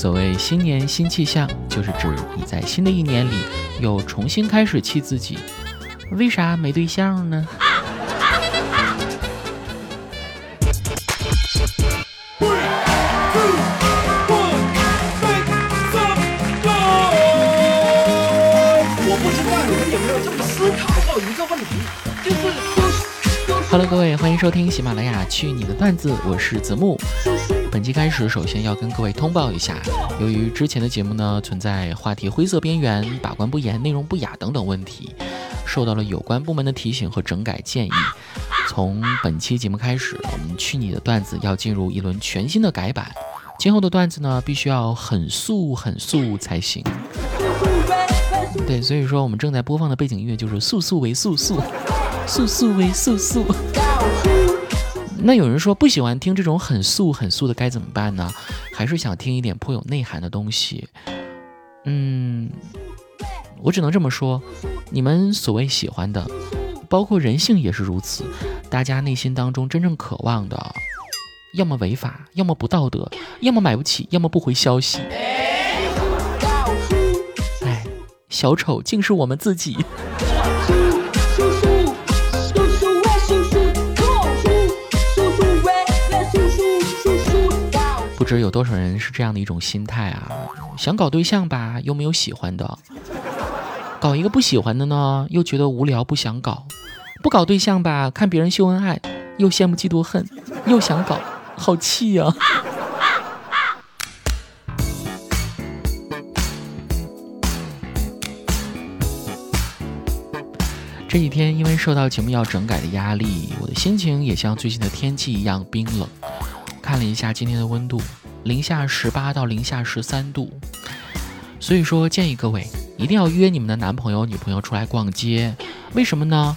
所谓新年新气象，就是指你在新的一年里又重新开始气自己。为啥没对象呢？我不知道你们有没有这么思考过一个问题，就是哈喽，各位，欢迎收听喜马拉雅《去你的段子》，我是子木。本期开始，首先要跟各位通报一下，由于之前的节目呢存在话题灰色边缘、把关不严、内容不雅等等问题，受到了有关部门的提醒和整改建议。从本期节目开始，我们《去你的段子》要进入一轮全新的改版，今后的段子呢必须要很素很素才行。对，所以说我们正在播放的背景音乐就是素素为素素，素素为素素。那有人说不喜欢听这种很素很素的该怎么办呢？还是想听一点颇有内涵的东西？嗯，我只能这么说，你们所谓喜欢的，包括人性也是如此，大家内心当中真正渴望的，要么违法，要么不道德，要么买不起，要么不回消息。哎，小丑竟是我们自己。知有多少人是这样的一种心态啊？想搞对象吧，又没有喜欢的；搞一个不喜欢的呢，又觉得无聊，不想搞；不搞对象吧，看别人秀恩爱，又羡慕嫉妒恨，又想搞，好气呀！这几天因为受到节目要整改的压力，我的心情也像最近的天气一样冰冷。看了一下今天的温度，零下十八到零下十三度，所以说建议各位一定要约你们的男朋友、女朋友出来逛街。为什么呢？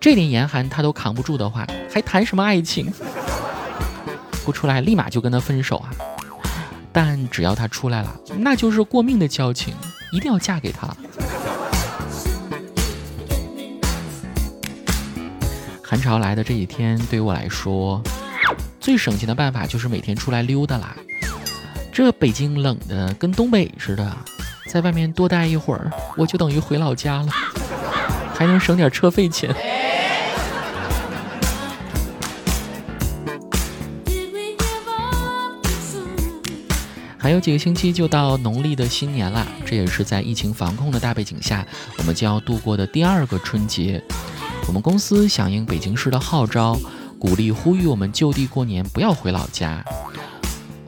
这点严寒他都扛不住的话，还谈什么爱情？不出来立马就跟他分手啊！但只要他出来了，那就是过命的交情，一定要嫁给他。寒潮来的这几天，对于我来说，最省钱的办法就是每天出来溜达啦。这北京冷的跟东北似的，在外面多待一会儿，我就等于回老家了，还能省点车费钱。还有几个星期就到农历的新年啦，这也是在疫情防控的大背景下，我们将要度过的第二个春节。我们公司响应北京市的号召，鼓励呼吁我们就地过年，不要回老家。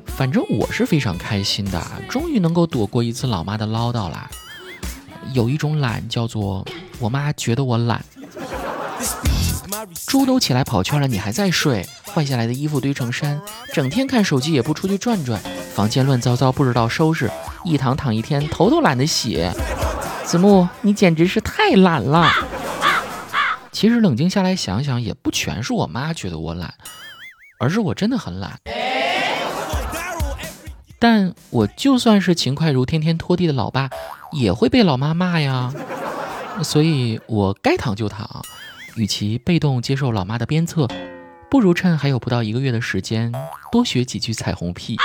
反正我是非常开心的，终于能够躲过一次老妈的唠叨啦。有一种懒叫做我妈觉得我懒。猪都起来跑圈了，你还在睡？换下来的衣服堆成山，整天看手机也不出去转转，房间乱糟糟不知道收拾，一躺躺一天，头都懒得洗。子木，你简直是太懒了。其实冷静下来想想，也不全是我妈觉得我懒，而是我真的很懒。但我就算是勤快如天天拖地的老爸，也会被老妈骂呀。所以我该躺就躺，与其被动接受老妈的鞭策，不如趁还有不到一个月的时间，多学几句彩虹屁。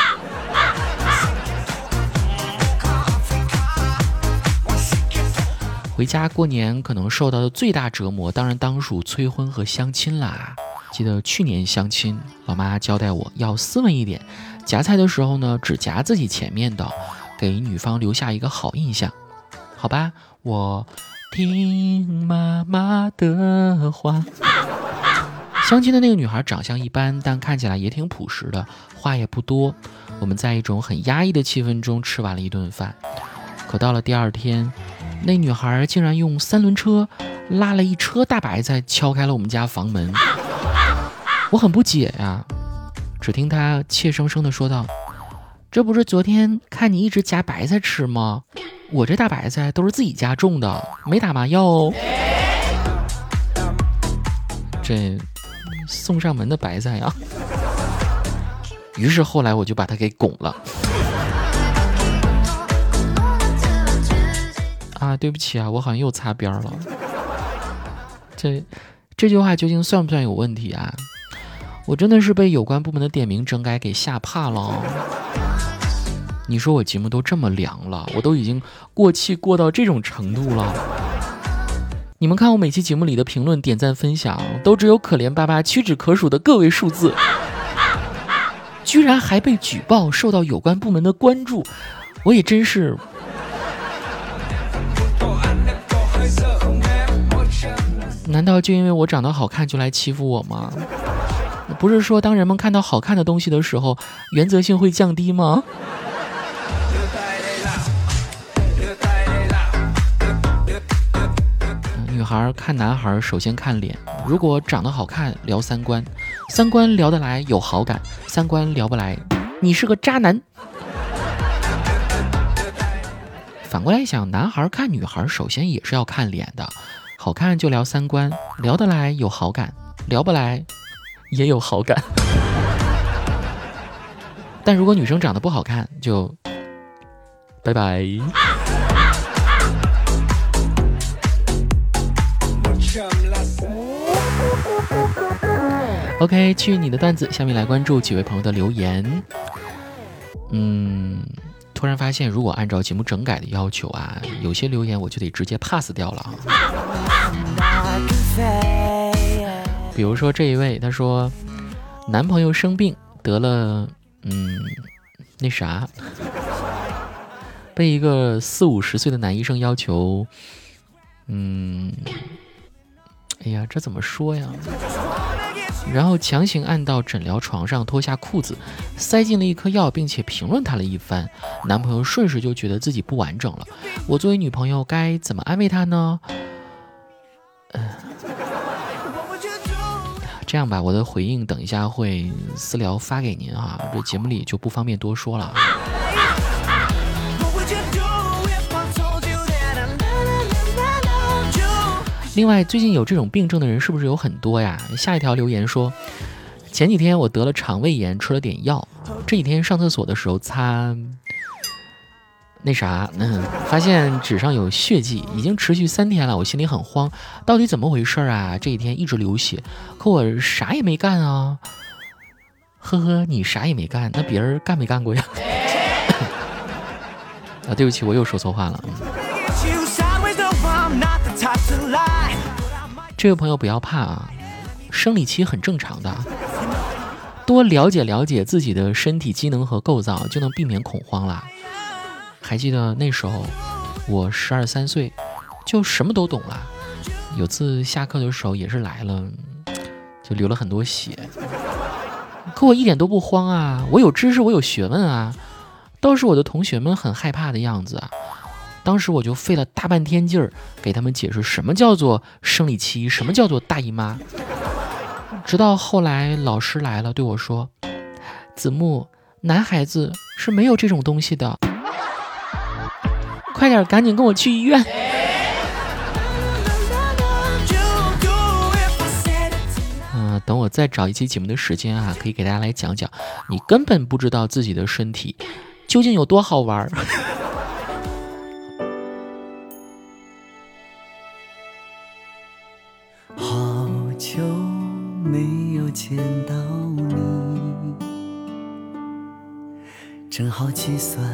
回家过年可能受到的最大折磨，当然当属催婚和相亲啦。记得去年相亲，老妈交代我要斯文一点，夹菜的时候呢，只夹自己前面的，给女方留下一个好印象。好吧，我听妈妈的话。相亲的那个女孩长相一般，但看起来也挺朴实的，话也不多。我们在一种很压抑的气氛中吃完了一顿饭。可到了第二天。那女孩竟然用三轮车拉了一车大白菜，敲开了我们家房门。我很不解呀，只听她怯生生地说道：“这不是昨天看你一直夹白菜吃吗？我这大白菜都是自己家种的，没打麻药哦。”这送上门的白菜呀。于是后来我就把她给拱了。啊，对不起啊，我好像又擦边了。这这句话究竟算不算有问题啊？我真的是被有关部门的点名整改给吓怕了。你说我节目都这么凉了，我都已经过气过到这种程度了。你们看我每期节目里的评论、点赞、分享，都只有可怜巴巴、屈指可数的个位数字，居然还被举报，受到有关部门的关注，我也真是。难道就因为我长得好看就来欺负我吗？不是说当人们看到好看的东西的时候，原则性会降低吗？女孩看男孩首先看脸，如果长得好看聊三观，三观聊得来有好感，三观聊不来，你是个渣男。反过来想，男孩看女孩首先也是要看脸的。好看就聊三观，聊得来有好感，聊不来也有好感。但如果女生长得不好看，就拜拜。OK，去你的段子，下面来关注几位朋友的留言。嗯。突然发现，如果按照节目整改的要求啊，有些留言我就得直接 pass 掉了。比如说这一位，他说男朋友生病得了，嗯，那啥，被一个四五十岁的男医生要求，嗯，哎呀，这怎么说呀？然后强行按到诊疗床上，脱下裤子，塞进了一颗药，并且评论他了一番。男朋友瞬时就觉得自己不完整了。我作为女朋友该怎么安慰他呢？嗯，这样吧，我的回应等一下会私聊发给您啊，这节目里就不方便多说了。另外，最近有这种病症的人是不是有很多呀？下一条留言说，前几天我得了肠胃炎，吃了点药，这几天上厕所的时候擦那啥，嗯，发现纸上有血迹，已经持续三天了，我心里很慌，到底怎么回事啊？这几天一直流血，可我啥也没干啊。呵呵，你啥也没干，那别人干没干过呀？啊，对不起，我又说错话了。这位朋友不要怕啊，生理期很正常的，多了解了解自己的身体机能和构造，就能避免恐慌啦。还记得那时候我十二三岁，就什么都懂了。有次下课的时候也是来了，就流了很多血，可我一点都不慌啊，我有知识，我有学问啊，倒是我的同学们很害怕的样子啊。当时我就费了大半天劲儿给他们解释什么叫做生理期，什么叫做大姨妈。直到后来老师来了，对我说：“子木，男孩子是没有这种东西的，快点，赶紧跟我去医院。”嗯，等我再找一期节目的时间啊，可以给大家来讲讲，你根本不知道自己的身体究竟有多好玩儿。就没有见到你，正好计算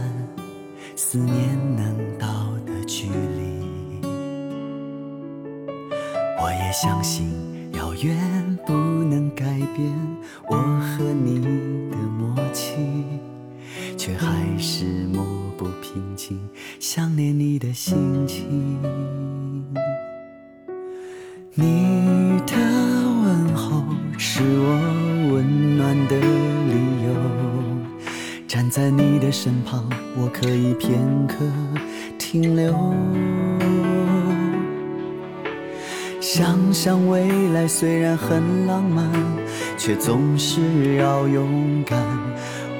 思念能到的距离。我也相信遥远不能改变我和你虽然很浪漫，却总是要勇敢。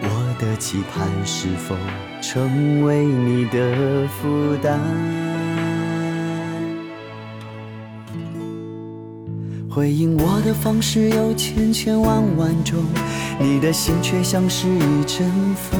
我的期盼是否成为你的负担？回应我的方式有千千万万种，你的心却像是一阵风，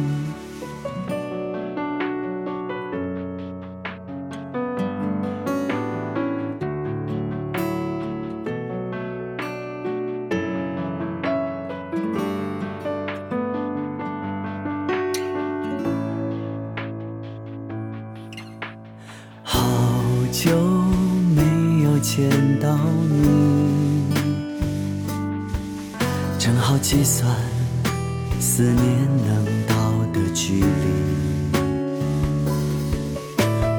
正好计算思念能到的距离。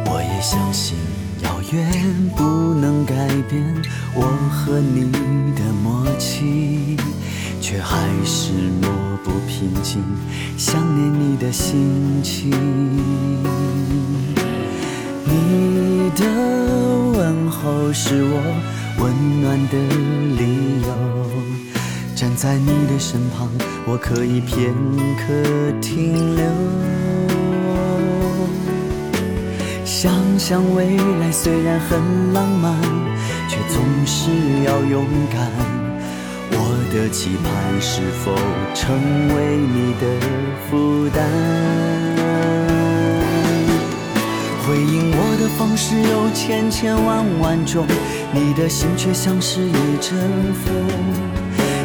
我也相信遥远不能改变我和你的默契，却还是抹不平静想念你的心情。你的问候是我温暖的理由，站在你的身旁，我可以片刻停留。想想未来虽然很浪漫，却总是要勇敢。我的期盼是否成为你的负担？回应我的方式有千千万万种，你的心却像是一阵风。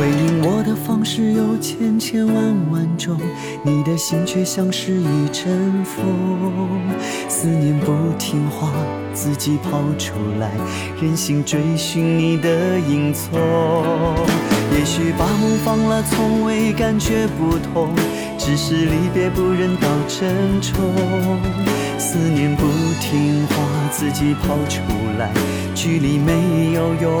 回应我的方式有千千万万种，你的心却像是一阵风。思念不听话，自己跑出来，任性追寻你的影踪。也许把梦放了，从未感觉不同，只是离别不忍到珍重。思念不听话，自己跑出来，距离没有用，